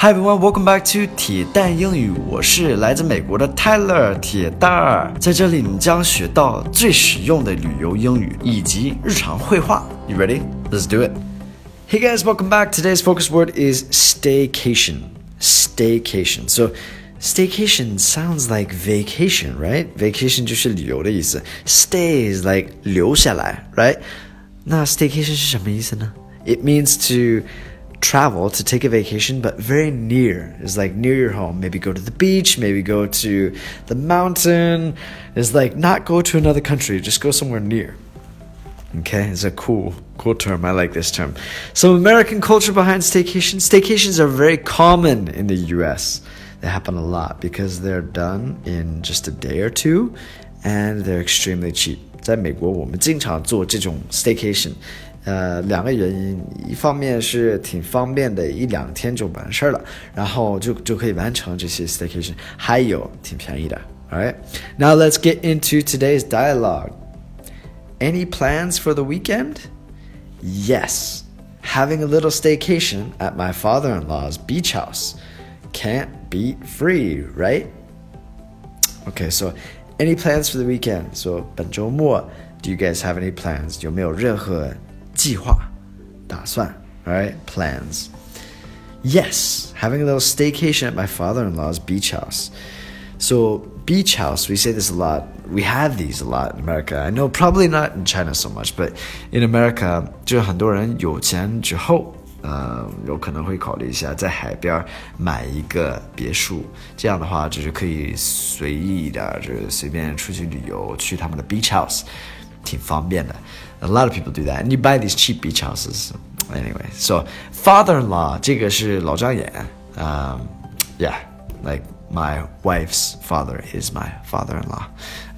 Hi everyone, welcome back to 铁蛋英语。我是来自美国的 Tyler 铁蛋儿，在这里你将学到最实用的旅游英语以及日常会话。You ready? Let's do it. Hey guys, welcome back. Today's focus word is staycation. Staycation. So staycation sounds like vacation, right? Vacation 就是旅游的意思。Stay is like 留下来，right? 那 staycation 是什么意思呢？It means to travel to take a vacation, but very near. It's like near your home. Maybe go to the beach, maybe go to the mountain. It's like not go to another country, just go somewhere near. Okay, it's a cool, cool term. I like this term. Some American culture behind staycations. Staycations are very common in the US. They happen a lot because they're done in just a day or two and they're extremely cheap. 在美国，我们经常做这种 staycation， 呃，两个原因，一方面是挺方便的，一两天就完事儿了，然后就就可以完成这些 staycation，还有挺便宜的。Alright, now let's get into today's dialogue. Any plans for the weekend? Yes, having a little staycation at my father-in-law's beach house. Can't beat free, right? Okay, so any plans for the weekend? So 本周末，Do you guys have any plans? 有没有任何 计划、打算，right? Plans. Yes, having a little staycation at my father-in-law's beach house. So beach house, we say this a lot. We have these a lot in America. I know probably not in China so much, but in America，就很多人有钱之后，呃，有可能会考虑一下在海边买一个别墅。这样的话，就是可以随意一点，就是随便出去旅游，去他们的 beach house，挺方便的。 a lot of people do that, and you buy these cheap beach houses. Anyway, so father-in-law 这个是老张眼. Um, yeah, like my wife's father is my father-in-law.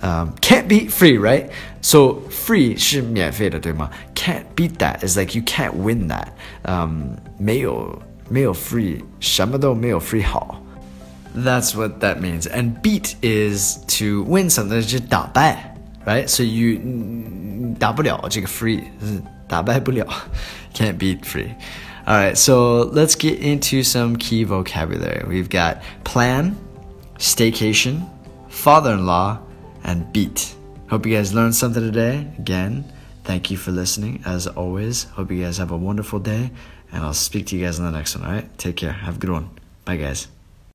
Um, can't beat free, right? So free 是免费的，对吗？Can't beat that is like you can't win that. Um, 没有没有 free，什么都没有 free 好。That's what that means. And beat is to win something，就是打败。right? So you 打不了这个 free，打败不了，can't beat free. All right, so let's get into some key vocabulary. We've got plan, staycation, father-in-law, and beat. Hope you guys learned something today. Again, thank you for listening. As always, hope you guys have a wonderful day, and I'll speak to you guys in the next one. All right, take care. Have a good one. Bye, guys.